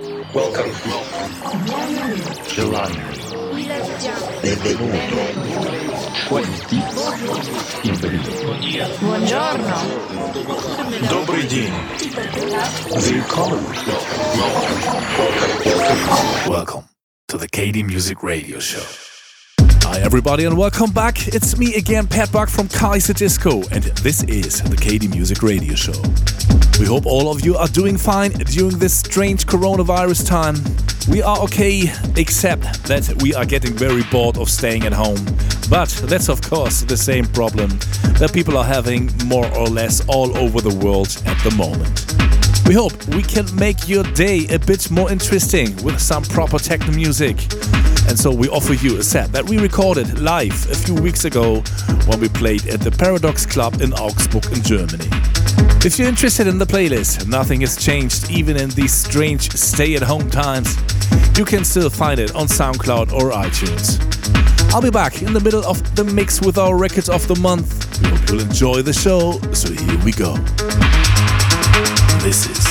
Welcome. Giovanni. Benvenuto. Входите. Benvenuto. Buongiorno. Добрый день. Willkommen. Welcome to the KD Music Radio Show. Hi, everybody, and welcome back. It's me again, Pat Buck from Kaiserdisco, and this is the KD Music Radio Show. We hope all of you are doing fine during this strange coronavirus time. We are okay, except that we are getting very bored of staying at home. But that's, of course, the same problem that people are having more or less all over the world at the moment. We hope we can make your day a bit more interesting with some proper techno music. And so we offer you a set that we recorded live a few weeks ago when we played at the Paradox Club in Augsburg in Germany. If you're interested in the playlist, nothing has changed even in these strange stay at home times. You can still find it on SoundCloud or iTunes. I'll be back in the middle of the mix with our records of the month. We hope you'll enjoy the show, so here we go. This is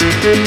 Thank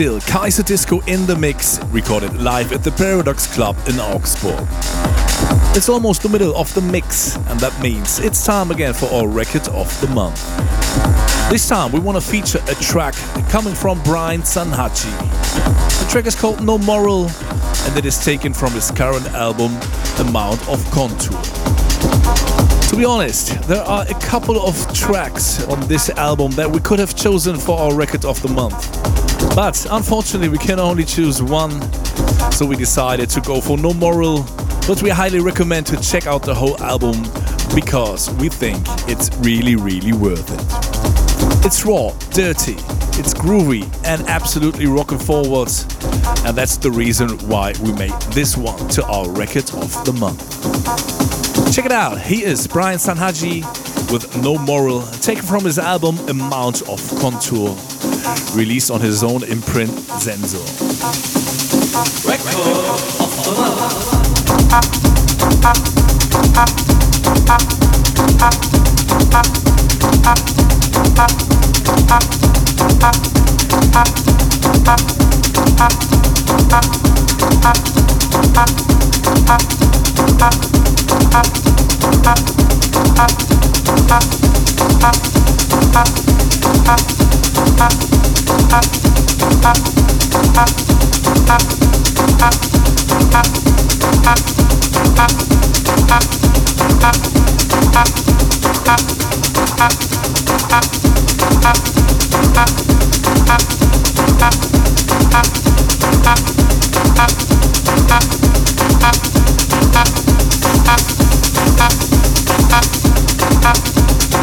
This Kaiserdisco in the mix, recorded live at the Paradox Club in Augsburg. It's almost the middle of the mix, and that means it's time again for our record of the month. This time we want to feature a track coming from Brian Sanhaji. The track is called No Moral, and it is taken from his current album, Amount of Contour. To be honest, there are a couple of tracks on this album that we could have chosen for our record of the month. But unfortunately, we can only choose one, so we decided to go for No Moral. But we highly recommend to check out the whole album because we think it's really, really worth it. It's raw, dirty, it's groovy, and absolutely rocking forwards. And that's the reason why we made this one to our record of the month. Check it out, he is Brian Sanhaji with No Moral, taken from his album Amount of Contour, released on his own imprint SENSOR. Record of the Thank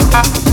Thank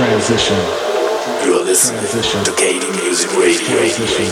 Transition. You're listening Transition. to KD Music Radio. Transition.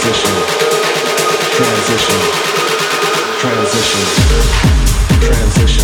transition, transition, transition, transition.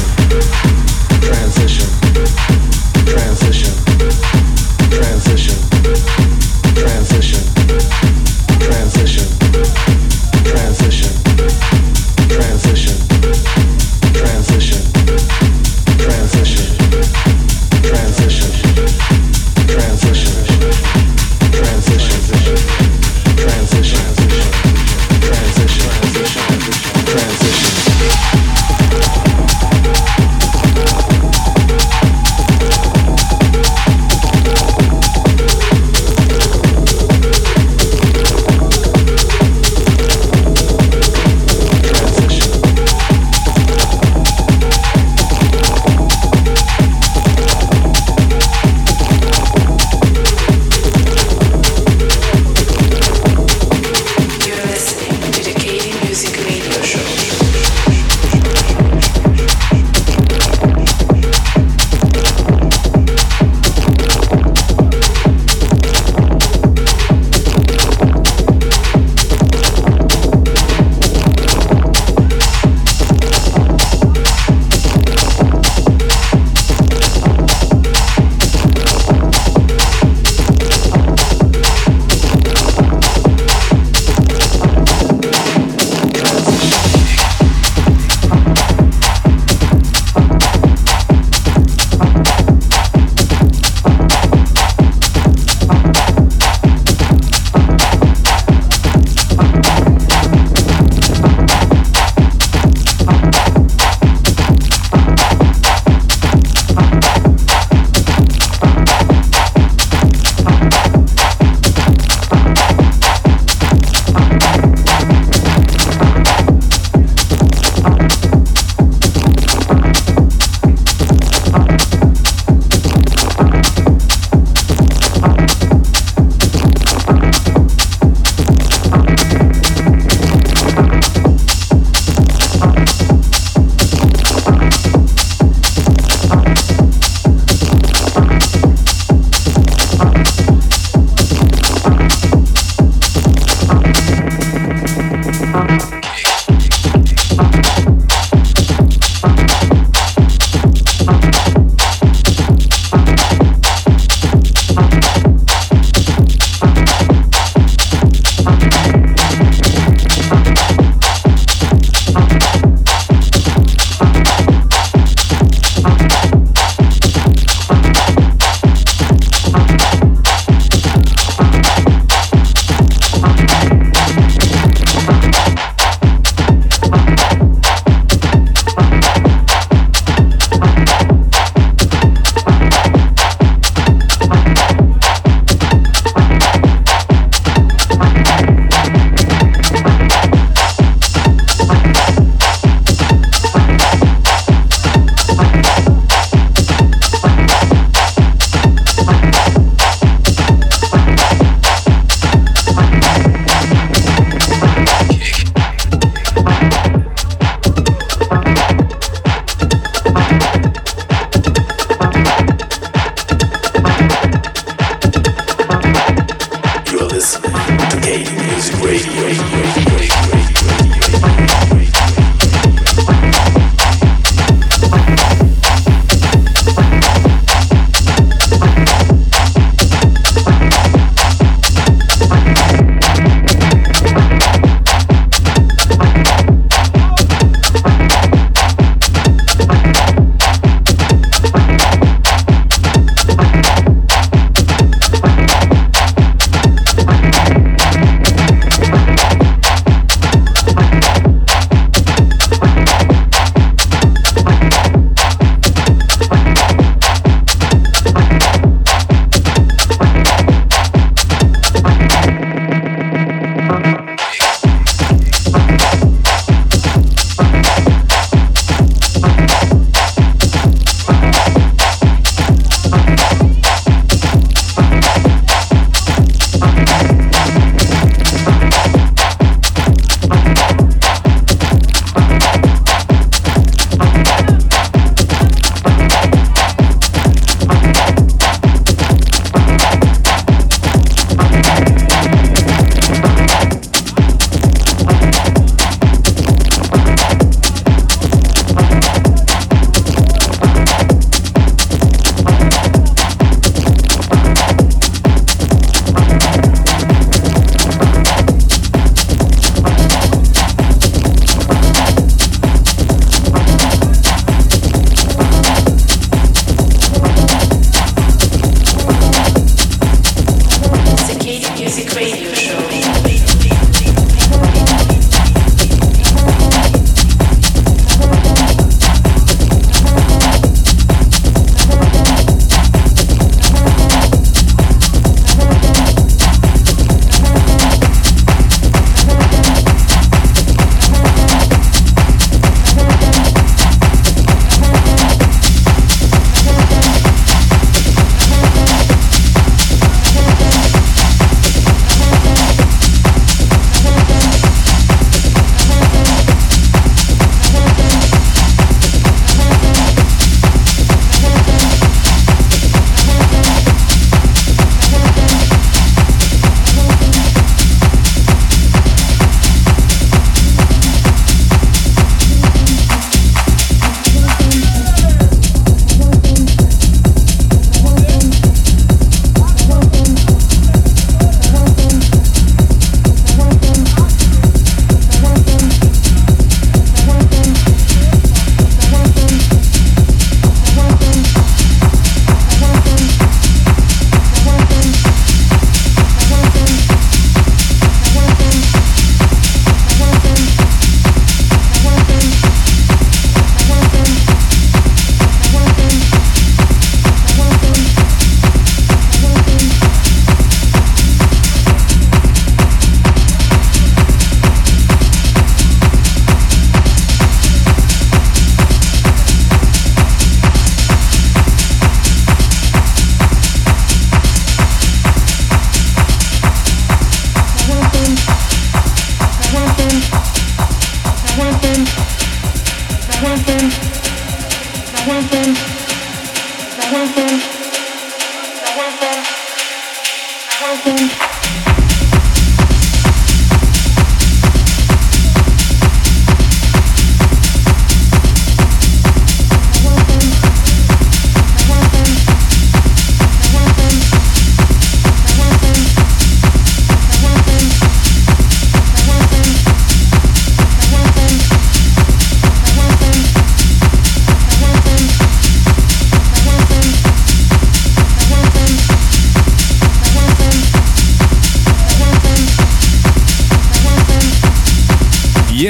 think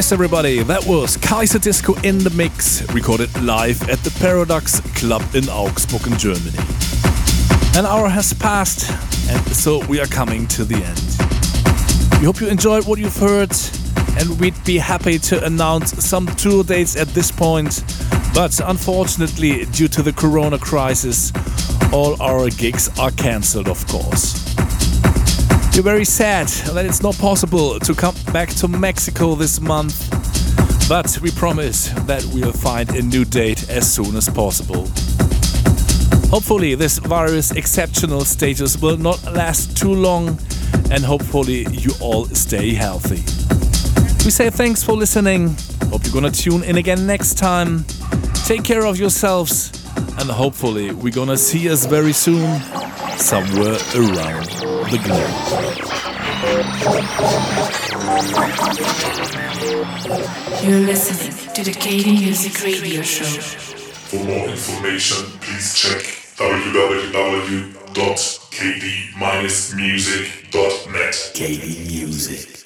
Yes, everybody, that was Kaiserdisco in the Mix, recorded live at the Paradox Club in Augsburg, in Germany. An hour has passed, and so we are coming to the end. We hope you enjoyed what you've heard, and we'd be happy to announce some tour dates at this point. But unfortunately, due to the corona crisis, all our gigs are cancelled, of course. We're very sad that it's not possible to come back to Mexico this month, but we promise that we'll find a new date as soon as possible. Hopefully, this virus exceptional status will not last too long, and hopefully you all stay healthy. We say thanks for listening. Hope you're gonna tune in again next time. Take care of yourselves, and hopefully, we're gonna see us very soon somewhere around the globe. You're listening to the KD Music Radio Show. For more information, please check www.kd-music.net. KD Music.